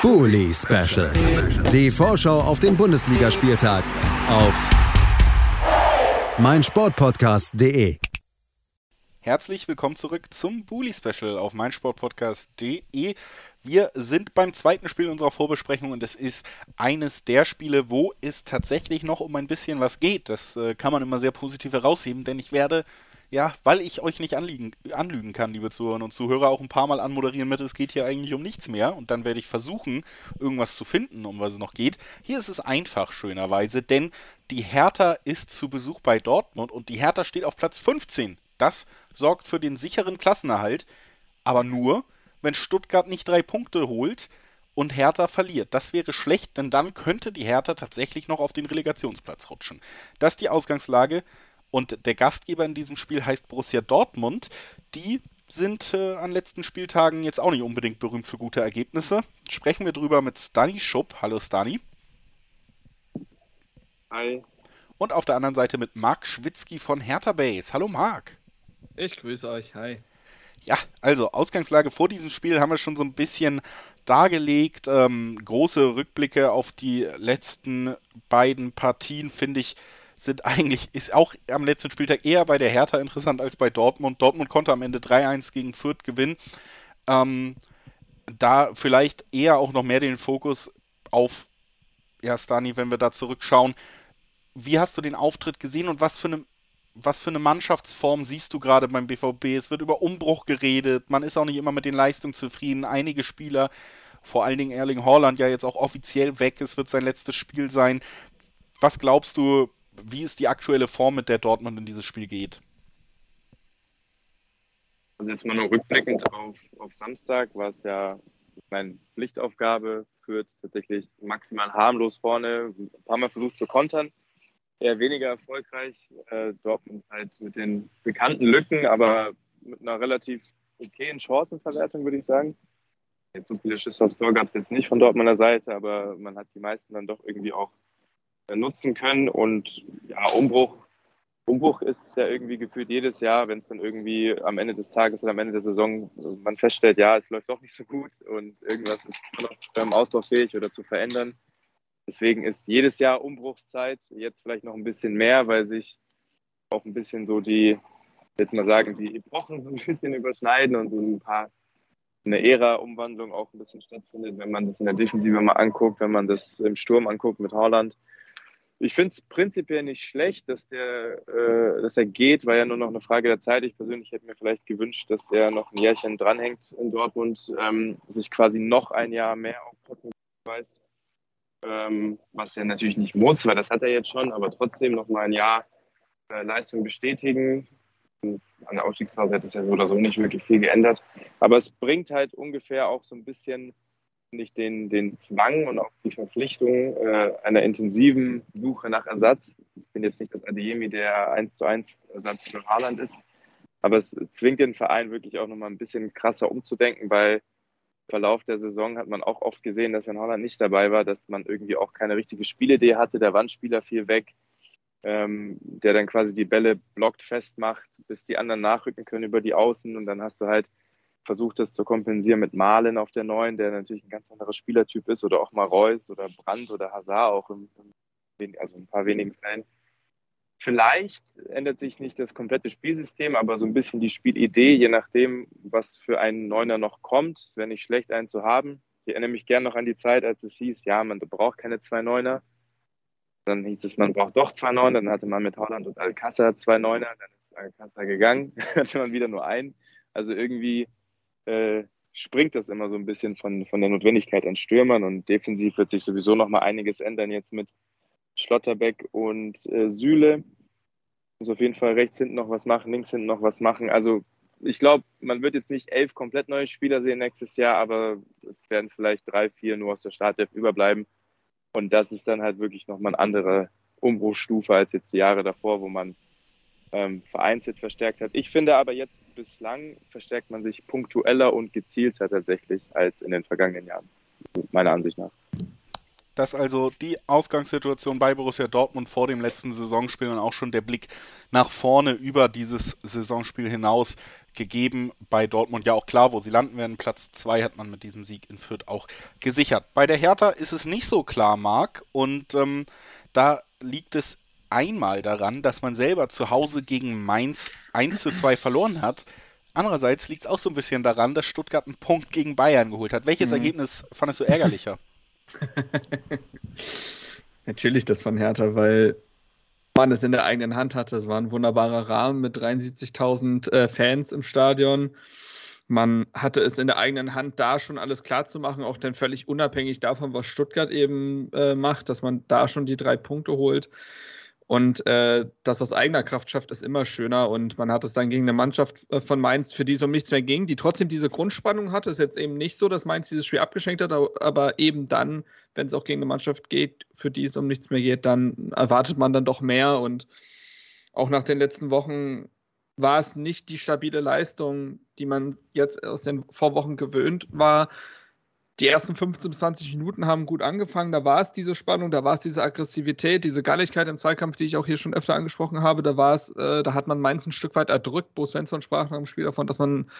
Bully Special. Die Vorschau auf den Bundesligaspieltag auf meinsportpodcast.de. Herzlich willkommen zurück zum Bully Special auf meinsportpodcast.de. Wir sind beim zweiten Spiel unserer Vorbesprechung und es ist eines der Spiele, wo es tatsächlich noch um ein bisschen was geht. Das äh, kann man immer sehr positiv herausheben, denn ich werde ja, weil ich euch nicht anliegen, anlügen kann, liebe Zuhörer und Zuhörer, auch ein paar Mal anmoderieren mit, es geht hier eigentlich um nichts mehr. Und dann werde ich versuchen, irgendwas zu finden, um was es noch geht. Hier ist es einfach, schönerweise, denn die Hertha ist zu Besuch bei Dortmund und die Hertha steht auf Platz 15. Das sorgt für den sicheren Klassenerhalt, aber nur, wenn Stuttgart nicht drei Punkte holt und Hertha verliert. Das wäre schlecht, denn dann könnte die Hertha tatsächlich noch auf den Relegationsplatz rutschen. Das ist die Ausgangslage. Und der Gastgeber in diesem Spiel heißt Borussia Dortmund. Die sind äh, an letzten Spieltagen jetzt auch nicht unbedingt berühmt für gute Ergebnisse. Sprechen wir drüber mit Stani Schupp. Hallo Stani. Hi. Und auf der anderen Seite mit Marc Schwitzky von Hertha Base. Hallo Marc. Ich grüße euch. Hi. Ja, also Ausgangslage vor diesem Spiel haben wir schon so ein bisschen dargelegt. Ähm, große Rückblicke auf die letzten beiden Partien, finde ich, sind eigentlich, ist auch am letzten Spieltag eher bei der Hertha interessant als bei Dortmund. Dortmund konnte am Ende 3-1 gegen Fürth gewinnen. Ähm, da vielleicht eher auch noch mehr den Fokus auf, ja, Stani, wenn wir da zurückschauen. Wie hast du den Auftritt gesehen und was für eine was für eine Mannschaftsform siehst du gerade beim BVB? Es wird über Umbruch geredet, man ist auch nicht immer mit den Leistungen zufrieden. Einige Spieler, vor allen Dingen Erling Haaland, ja jetzt auch offiziell weg, es wird sein letztes Spiel sein. Was glaubst du, wie ist die aktuelle Form, mit der Dortmund in dieses Spiel geht? Also jetzt mal nur rückblickend auf, auf Samstag war es ja meine Pflichtaufgabe, führt tatsächlich maximal harmlos vorne, ein paar Mal versucht zu kontern, eher weniger erfolgreich. Äh, Dortmund halt mit den bekannten Lücken, aber mit einer relativ okayen Chancenverwertung, würde ich sagen. Jetzt so viele Schüsse aufs Tor gab es jetzt nicht von Dortmunder Seite, aber man hat die meisten dann doch irgendwie auch nutzen können. Und ja, Umbruch, Umbruch ist ja irgendwie gefühlt jedes Jahr, wenn es dann irgendwie am Ende des Tages oder am Ende der Saison man feststellt, ja, es läuft doch nicht so gut und irgendwas ist noch ähm, ausbaufähig oder zu verändern. Deswegen ist jedes Jahr Umbruchszeit, jetzt vielleicht noch ein bisschen mehr, weil sich auch ein bisschen so die, jetzt mal sagen, die Epochen ein bisschen überschneiden und so ein paar eine Ära-Umwandlung auch ein bisschen stattfindet, wenn man das in der Defensive mal anguckt, wenn man das im Sturm anguckt mit Holland. Ich finde es prinzipiell nicht schlecht, dass, der, äh, dass er geht, war ja nur noch eine Frage der Zeit. Ich persönlich hätte mir vielleicht gewünscht, dass er noch ein Jährchen dranhängt in Dortmund, ähm, sich quasi noch ein Jahr mehr auf Dortmund weist. Ähm, was er natürlich nicht muss, weil das hat er jetzt schon, aber trotzdem noch mal ein Jahr äh, Leistung bestätigen. An der Aufstiegsphase hat es ja so oder so nicht wirklich viel geändert. Aber es bringt halt ungefähr auch so ein bisschen nicht den, den Zwang und auch die Verpflichtung äh, einer intensiven Suche nach Ersatz. Ich bin jetzt nicht das Adeyemi, der 1 zu 1 Ersatz für Haaland ist, aber es zwingt den Verein wirklich auch nochmal ein bisschen krasser umzudenken, weil im Verlauf der Saison hat man auch oft gesehen, dass wenn Haaland nicht dabei war, dass man irgendwie auch keine richtige Spielidee hatte, der Wandspieler fiel weg, ähm, der dann quasi die Bälle blockt, festmacht, bis die anderen nachrücken können über die Außen. Und dann hast du halt versucht das zu kompensieren mit Malen auf der neuen, der natürlich ein ganz anderer Spielertyp ist, oder auch mal Reus oder Brandt oder Hazard auch, im, im, also ein paar wenigen Fällen. Vielleicht ändert sich nicht das komplette Spielsystem, aber so ein bisschen die Spielidee, je nachdem, was für einen Neuner noch kommt. Es wäre nicht schlecht, einen zu haben. Ich erinnere mich gern noch an die Zeit, als es hieß, ja, man braucht keine zwei Neuner. Dann hieß es, man braucht doch zwei Neuner. Dann hatte man mit Holland und Alcázar zwei Neuner. Dann ist Alcázar gegangen. Hatte man wieder nur einen. Also irgendwie äh, springt das immer so ein bisschen von, von der Notwendigkeit an Stürmern und defensiv wird sich sowieso noch mal einiges ändern jetzt mit Schlotterbeck und äh, Süle. Muss auf jeden Fall rechts hinten noch was machen, links hinten noch was machen. Also ich glaube, man wird jetzt nicht elf komplett neue Spieler sehen nächstes Jahr, aber es werden vielleicht drei, vier nur aus der Startelf überbleiben. Und das ist dann halt wirklich nochmal eine andere Umbruchstufe als jetzt die Jahre davor, wo man ähm, vereinzelt verstärkt hat. Ich finde aber jetzt bislang verstärkt man sich punktueller und gezielter tatsächlich als in den vergangenen Jahren, meiner Ansicht nach. Das also die Ausgangssituation bei Borussia Dortmund vor dem letzten Saisonspiel und auch schon der Blick nach vorne über dieses Saisonspiel hinaus gegeben. Bei Dortmund ja auch klar, wo sie landen werden. Platz 2 hat man mit diesem Sieg in Fürth auch gesichert. Bei der Hertha ist es nicht so klar, Marc. Und ähm, da liegt es einmal daran, dass man selber zu Hause gegen Mainz 1 zu 2 verloren hat. Andererseits liegt es auch so ein bisschen daran, dass Stuttgart einen Punkt gegen Bayern geholt hat. Welches mhm. Ergebnis fandest du ärgerlicher? Natürlich das von Hertha, weil man es in der eigenen Hand hatte. Es war ein wunderbarer Rahmen mit 73.000 äh, Fans im Stadion. Man hatte es in der eigenen Hand, da schon alles klar zu machen, auch dann völlig unabhängig davon, was Stuttgart eben äh, macht, dass man da schon die drei Punkte holt. Und äh, das aus eigener Kraft schafft, ist immer schöner. Und man hat es dann gegen eine Mannschaft äh, von Mainz, für die es um nichts mehr ging, die trotzdem diese Grundspannung hatte. Ist jetzt eben nicht so, dass Mainz dieses Spiel abgeschenkt hat, aber eben dann, wenn es auch gegen eine Mannschaft geht, für die es um nichts mehr geht, dann erwartet man dann doch mehr. Und auch nach den letzten Wochen war es nicht die stabile Leistung, die man jetzt aus den Vorwochen gewöhnt war die ersten 15 bis 20 Minuten haben gut angefangen. Da war es diese Spannung, da war es diese Aggressivität, diese Galligkeit im Zweikampf, die ich auch hier schon öfter angesprochen habe. Da war es, äh, da hat man Mainz ein Stück weit erdrückt. Bo Svensson sprach nach dem Spiel davon, dass man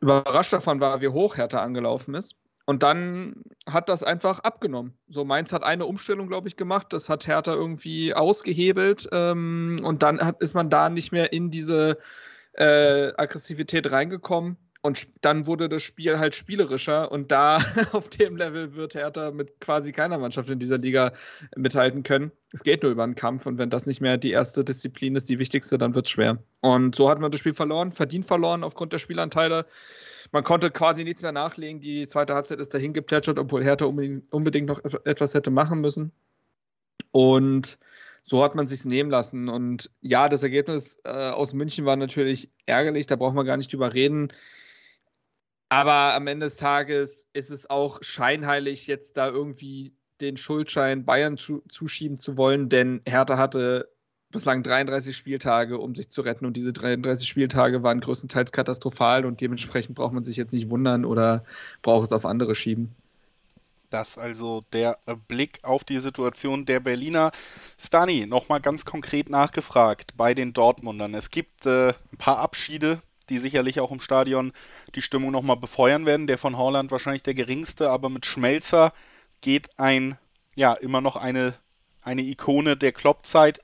überrascht davon war, wie hoch Hertha angelaufen ist. Und dann hat das einfach abgenommen. So, Mainz hat eine Umstellung, glaube ich, gemacht. Das hat Hertha irgendwie ausgehebelt. Ähm, und dann hat, ist man da nicht mehr in diese äh, Aggressivität reingekommen. Und dann wurde das Spiel halt spielerischer und da auf dem Level wird Hertha mit quasi keiner Mannschaft in dieser Liga mithalten können. Es geht nur über einen Kampf und wenn das nicht mehr die erste Disziplin ist, die wichtigste, dann wird es schwer. Und so hat man das Spiel verloren, verdient verloren aufgrund der Spielanteile. Man konnte quasi nichts mehr nachlegen. Die zweite Halbzeit ist dahin geplätschert, obwohl Hertha unbedingt noch etwas hätte machen müssen. Und so hat man sich nehmen lassen. Und ja, das Ergebnis äh, aus München war natürlich ärgerlich, da braucht man gar nicht drüber reden. Aber am Ende des Tages ist es auch scheinheilig, jetzt da irgendwie den Schuldschein Bayern zu, zuschieben zu wollen, denn Hertha hatte bislang 33 Spieltage, um sich zu retten. Und diese 33 Spieltage waren größtenteils katastrophal und dementsprechend braucht man sich jetzt nicht wundern oder braucht es auf andere schieben. Das also der Blick auf die Situation der Berliner. Stani, nochmal ganz konkret nachgefragt bei den Dortmundern. Es gibt äh, ein paar Abschiede, die sicherlich auch im Stadion die Stimmung nochmal befeuern werden. Der von Holland wahrscheinlich der geringste, aber mit Schmelzer geht ein, ja, immer noch eine, eine Ikone der Kloppzeit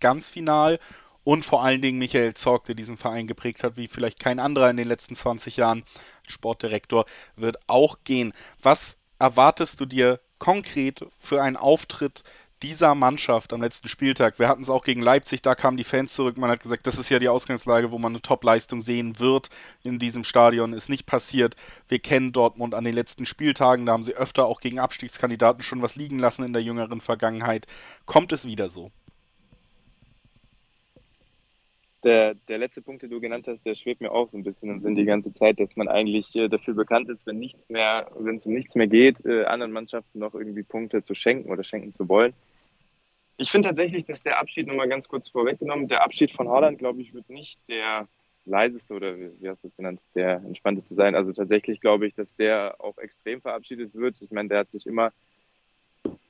ganz final und vor allen Dingen Michael Zorg, der diesen Verein geprägt hat, wie vielleicht kein anderer in den letzten 20 Jahren. Sportdirektor wird auch gehen. Was erwartest du dir konkret für einen Auftritt dieser Mannschaft am letzten Spieltag, wir hatten es auch gegen Leipzig, da kamen die Fans zurück, man hat gesagt, das ist ja die Ausgangslage, wo man eine Top-Leistung sehen wird in diesem Stadion, ist nicht passiert. Wir kennen Dortmund an den letzten Spieltagen, da haben sie öfter auch gegen Abstiegskandidaten schon was liegen lassen in der jüngeren Vergangenheit. Kommt es wieder so? Der, der letzte Punkt, den du genannt hast, der schwebt mir auch so ein bisschen im Sinn die ganze Zeit, dass man eigentlich äh, dafür bekannt ist, wenn nichts mehr, wenn es um nichts mehr geht, äh, anderen Mannschaften noch irgendwie Punkte zu schenken oder schenken zu wollen. Ich finde tatsächlich, dass der Abschied, nochmal ganz kurz vorweggenommen, der Abschied von Holland, glaube ich, wird nicht der leiseste oder wie hast du es genannt, der entspannteste sein. Also tatsächlich glaube ich, dass der auch extrem verabschiedet wird. Ich meine, der hat sich immer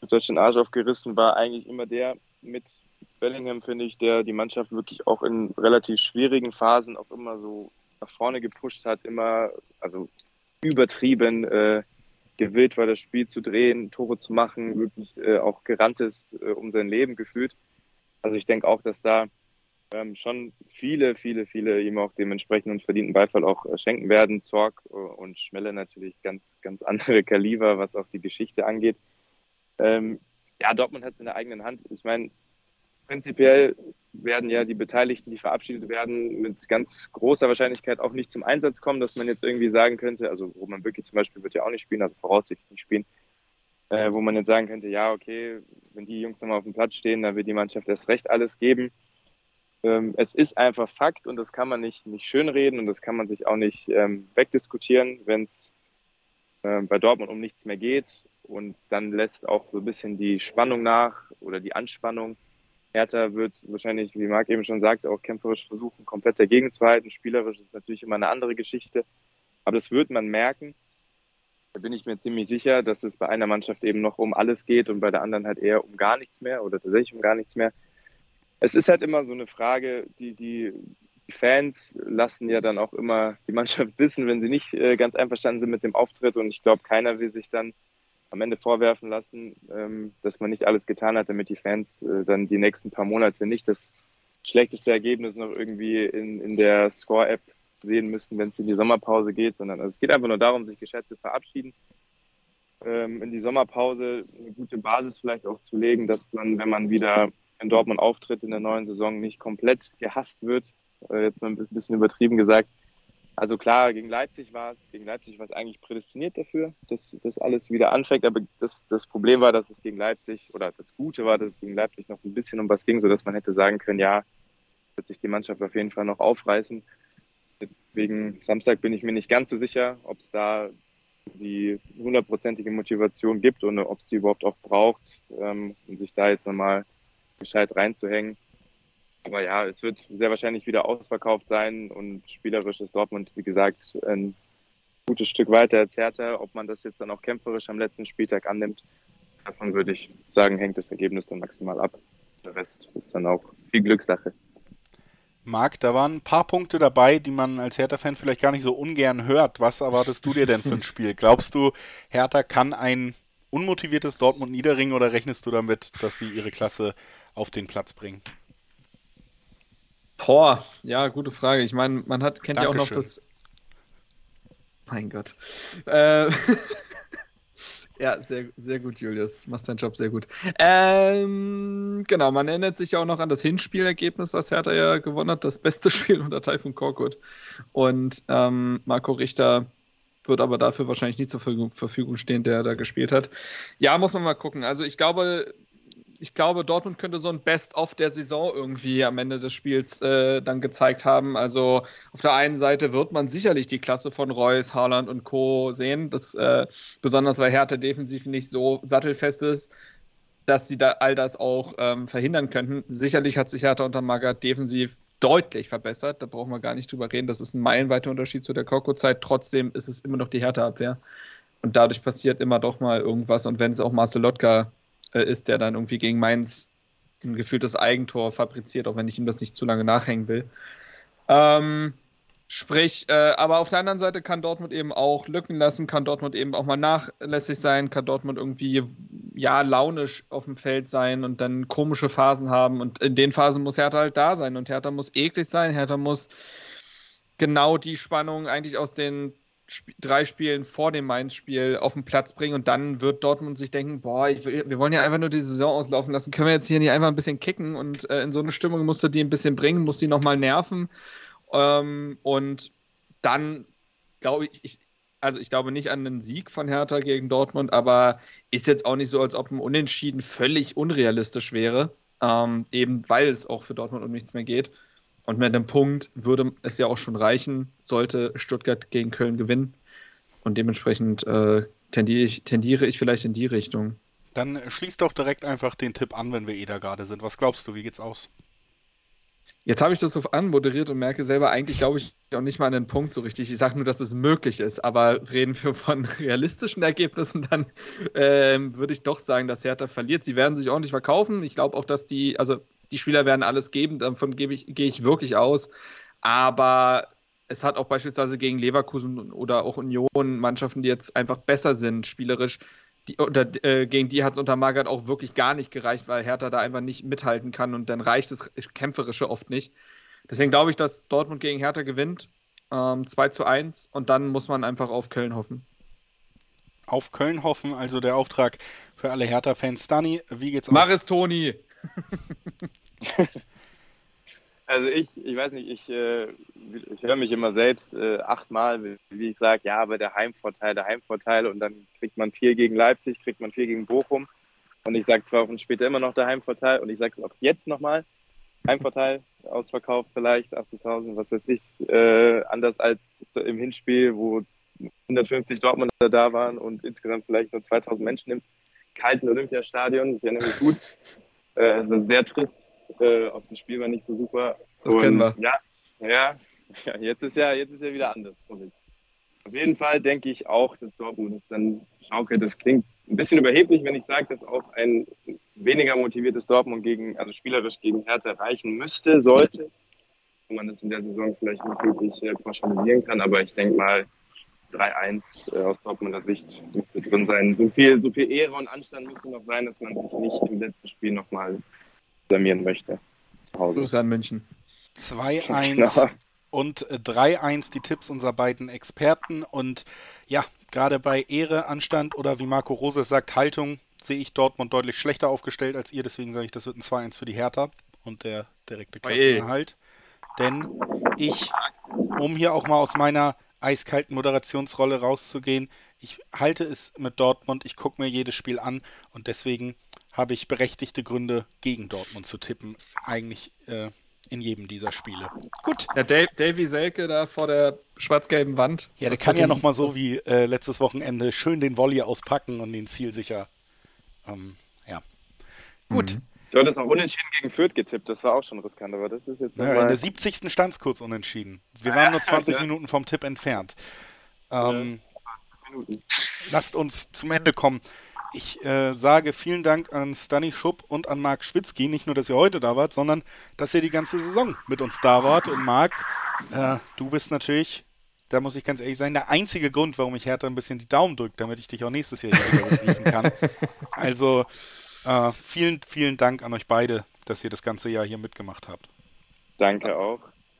durch den Arsch aufgerissen, war eigentlich immer der mit Bellingham, finde ich, der die Mannschaft wirklich auch in relativ schwierigen Phasen auch immer so nach vorne gepusht hat, immer, also übertrieben äh, gewillt war, das Spiel zu drehen, Tore zu machen, wirklich äh, auch gerannt ist äh, um sein Leben gefühlt. Also ich denke auch, dass da ähm, schon viele, viele, viele ihm auch dementsprechend und verdienten Beifall auch äh, schenken werden. Zorg äh, und Schmelle natürlich ganz, ganz andere Kaliber, was auch die Geschichte angeht. Ähm, ja, Dortmund hat es in der eigenen Hand. Ich meine, prinzipiell werden ja die Beteiligten, die verabschiedet werden, mit ganz großer Wahrscheinlichkeit auch nicht zum Einsatz kommen, dass man jetzt irgendwie sagen könnte, also Roman Bürki zum Beispiel wird ja auch nicht spielen, also voraussichtlich nicht spielen, äh, wo man jetzt sagen könnte, ja, okay, wenn die Jungs nochmal auf dem Platz stehen, dann wird die Mannschaft erst recht alles geben. Ähm, es ist einfach Fakt und das kann man nicht, nicht schönreden und das kann man sich auch nicht ähm, wegdiskutieren, wenn es äh, bei Dortmund um nichts mehr geht und dann lässt auch so ein bisschen die Spannung nach oder die Anspannung Hertha wird wahrscheinlich, wie Marc eben schon sagt, auch kämpferisch versuchen, komplett dagegen zu halten. Spielerisch ist natürlich immer eine andere Geschichte. Aber das wird man merken. Da bin ich mir ziemlich sicher, dass es bei einer Mannschaft eben noch um alles geht und bei der anderen halt eher um gar nichts mehr oder tatsächlich um gar nichts mehr. Es ist halt immer so eine Frage, die, die die Fans lassen ja dann auch immer die Mannschaft wissen, wenn sie nicht äh, ganz einverstanden sind mit dem Auftritt. Und ich glaube, keiner will sich dann am Ende vorwerfen lassen, ähm, dass man nicht alles getan hat, damit die Fans äh, dann die nächsten paar Monate nicht das schlechteste Ergebnis noch irgendwie in, in der Score-App sehen müssen, wenn es in die Sommerpause geht, sondern also es geht einfach nur darum, sich gescheit zu verabschieden, ähm, in die Sommerpause eine gute Basis vielleicht auch zu legen, dass man, wenn man wieder in Dortmund auftritt in der neuen Saison, nicht komplett gehasst wird, äh, jetzt mal ein bisschen übertrieben gesagt. Also klar, gegen Leipzig war es, gegen Leipzig war es eigentlich prädestiniert dafür, dass das alles wieder anfängt. Aber das, das Problem war, dass es gegen Leipzig, oder das Gute war, dass es gegen Leipzig noch ein bisschen um was ging, sodass man hätte sagen können, ja, wird sich die Mannschaft auf jeden Fall noch aufreißen. Wegen Samstag bin ich mir nicht ganz so sicher, ob es da die hundertprozentige Motivation gibt und ob es sie überhaupt auch braucht, ähm, um sich da jetzt nochmal gescheit reinzuhängen. Aber ja, es wird sehr wahrscheinlich wieder ausverkauft sein und spielerisch ist Dortmund, wie gesagt, ein gutes Stück weiter als Hertha. Ob man das jetzt dann auch kämpferisch am letzten Spieltag annimmt, davon würde ich sagen, hängt das Ergebnis dann maximal ab. Der Rest ist dann auch viel Glückssache. Marc, da waren ein paar Punkte dabei, die man als Hertha-Fan vielleicht gar nicht so ungern hört. Was erwartest du dir denn für ein Spiel? Glaubst du, Hertha kann ein unmotiviertes Dortmund niederringen oder rechnest du damit, dass sie ihre Klasse auf den Platz bringen? Boah, ja, gute Frage. Ich meine, man hat, kennt Dankeschön. ja auch noch das. Mein Gott. Äh, ja, sehr, sehr gut, Julius. Machst deinen Job sehr gut. Ähm, genau, man erinnert sich ja auch noch an das Hinspielergebnis, was Hertha ja gewonnen hat. Das beste Spiel unter Taifun Korkut. Und ähm, Marco Richter wird aber dafür wahrscheinlich nicht zur Verfügung stehen, der da gespielt hat. Ja, muss man mal gucken. Also ich glaube, ich glaube, Dortmund könnte so ein Best-of der Saison irgendwie am Ende des Spiels äh, dann gezeigt haben. Also auf der einen Seite wird man sicherlich die Klasse von Reus, Haaland und Co. sehen, das, äh, besonders weil Hertha defensiv nicht so sattelfest ist, dass sie da all das auch ähm, verhindern könnten. Sicherlich hat sich Hertha unter Magath defensiv deutlich verbessert. Da brauchen wir gar nicht drüber reden. Das ist ein meilenweiter Unterschied zu der Koko-Zeit. Trotzdem ist es immer noch die Hertha-Abwehr. Und dadurch passiert immer doch mal irgendwas. Und wenn es auch Marcel Lotka äh, ist, der dann irgendwie gegen Mainz ein gefühltes Eigentor fabriziert, auch wenn ich ihm das nicht zu lange nachhängen will. Ähm, sprich, äh, aber auf der anderen Seite kann Dortmund eben auch Lücken lassen, kann Dortmund eben auch mal nachlässig sein, kann Dortmund irgendwie ja launisch auf dem Feld sein und dann komische Phasen haben. Und in den Phasen muss Hertha halt da sein. Und Hertha muss eklig sein, Hertha muss genau die Spannung eigentlich aus den drei Spielen vor dem Mainz-Spiel auf den Platz bringen und dann wird Dortmund sich denken, boah, will, wir wollen ja einfach nur die Saison auslaufen lassen, können wir jetzt hier nicht einfach ein bisschen kicken und äh, in so eine Stimmung musst du die ein bisschen bringen, musst die nochmal nerven. Ähm, und dann glaube ich, ich, also ich glaube nicht an einen Sieg von Hertha gegen Dortmund, aber ist jetzt auch nicht so, als ob ein Unentschieden völlig unrealistisch wäre, ähm, eben weil es auch für Dortmund um nichts mehr geht. Und mit einem Punkt würde es ja auch schon reichen, sollte Stuttgart gegen Köln gewinnen. Und dementsprechend äh, tendiere, ich, tendiere ich vielleicht in die Richtung. Dann schließ doch direkt einfach den Tipp an, wenn wir eh da gerade sind. Was glaubst du, wie geht's aus? Jetzt habe ich das so anmoderiert und merke selber, eigentlich glaube ich auch nicht mal an den Punkt so richtig. Ich sage nur, dass es möglich ist. Aber reden wir von realistischen Ergebnissen, dann ähm, würde ich doch sagen, dass Hertha verliert. Sie werden sich ordentlich verkaufen. Ich glaube auch, dass die, also die Spieler werden alles geben, davon gehe ich, gehe ich wirklich aus. Aber es hat auch beispielsweise gegen Leverkusen oder auch Union Mannschaften, die jetzt einfach besser sind, spielerisch. Die, oder, äh, gegen die hat es unter Magath auch wirklich gar nicht gereicht, weil Hertha da einfach nicht mithalten kann und dann reicht das Kämpferische oft nicht. Deswegen glaube ich, dass Dortmund gegen Hertha gewinnt. Ähm, 2 zu 1 und dann muss man einfach auf Köln hoffen. Auf Köln hoffen, also der Auftrag für alle Hertha-Fans. Dani, wie geht's aus? Mach es, Toni! Also ich, ich weiß nicht, ich, äh, ich höre mich immer selbst äh, achtmal, wie, wie ich sage, ja, aber der Heimvorteil, der Heimvorteil und dann kriegt man vier gegen Leipzig, kriegt man vier gegen Bochum und ich sage zwei Wochen später immer noch der Heimvorteil und ich sage auch jetzt nochmal, Heimvorteil, ausverkauft vielleicht, 80.000, was weiß ich, äh, anders als im Hinspiel, wo 150 Dortmunder da waren und insgesamt vielleicht nur 2.000 Menschen im kalten Olympiastadion, ich erinnere mich gut, äh, es war sehr trist. Äh, auf dem Spiel war nicht so super. Das Und, kennen wir. Ja, ja, ja, jetzt ist ja, jetzt ist ja wieder anders. Auf jeden Fall denke ich auch, dass Dortmund ist dann schaukelt. Das klingt ein bisschen überheblich, wenn ich sage, dass auch ein weniger motiviertes Dortmund gegen, also spielerisch gegen Hertha reichen müsste, sollte. wo man das in der Saison vielleicht nicht wirklich äh, pauschalisieren kann. Aber ich denke mal, 3-1 äh, aus Dortmunder Sicht dürfte drin sein. So viel, so viel Ehre und Anstand müsste noch sein, dass man sich nicht im letzten Spiel nochmal blamieren möchte. Grüße an München. 2-1 genau. und 3-1 die Tipps unserer beiden Experten. Und ja, gerade bei Ehre, Anstand oder wie Marco Rose sagt, Haltung sehe ich Dortmund deutlich schlechter aufgestellt als ihr. Deswegen sage ich, das wird ein 2-1 für die Hertha und der direkte Klassenerhalt. Denn ich, um hier auch mal aus meiner eiskalten Moderationsrolle rauszugehen, ich halte es mit Dortmund, ich gucke mir jedes Spiel an und deswegen habe ich berechtigte Gründe, gegen Dortmund zu tippen. Eigentlich äh, in jedem dieser Spiele. Gut. Der Dave, Davy Selke da vor der schwarz-gelben Wand. Ja, der kann ja nochmal so wie äh, letztes Wochenende schön den Volley auspacken und den zielsicher. Ähm, ja. Gut. Mhm. Du hattest auch unentschieden gegen Fürth getippt, das war auch schon riskant, aber das ist jetzt. Ja, in der 70. stand es kurz unentschieden. Wir waren nur 20 ja. Minuten vom Tipp entfernt. Ähm, ja. Lasst uns zum Ende kommen. Ich äh, sage vielen Dank an Stani Schupp und an Marc Schwitzky. Nicht nur, dass ihr heute da wart, sondern dass ihr die ganze Saison mit uns da wart. Und Marc, äh, du bist natürlich, da muss ich ganz ehrlich sein, der einzige Grund, warum ich Hertha ein bisschen die Daumen drücke, damit ich dich auch nächstes Jahr wieder begrüßen kann. Also äh, vielen, vielen Dank an euch beide, dass ihr das ganze Jahr hier mitgemacht habt. Danke auch.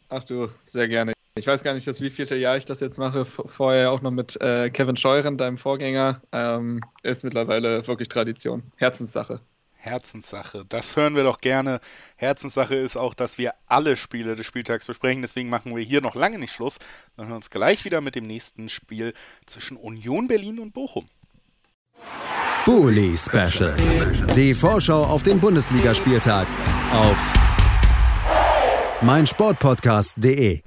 Ach du, sehr gerne. Ich weiß gar nicht, das wievielte Jahr ich das jetzt mache. Vorher auch noch mit äh, Kevin Scheuren, deinem Vorgänger. Ähm, ist mittlerweile wirklich Tradition. Herzenssache. Herzenssache. Das hören wir doch gerne. Herzenssache ist auch, dass wir alle Spiele des Spieltags besprechen. Deswegen machen wir hier noch lange nicht Schluss. Dann hören wir uns gleich wieder mit dem nächsten Spiel zwischen Union Berlin und Bochum. Bully Special. Die Vorschau auf den Bundesligaspieltag auf meinsportpodcast.de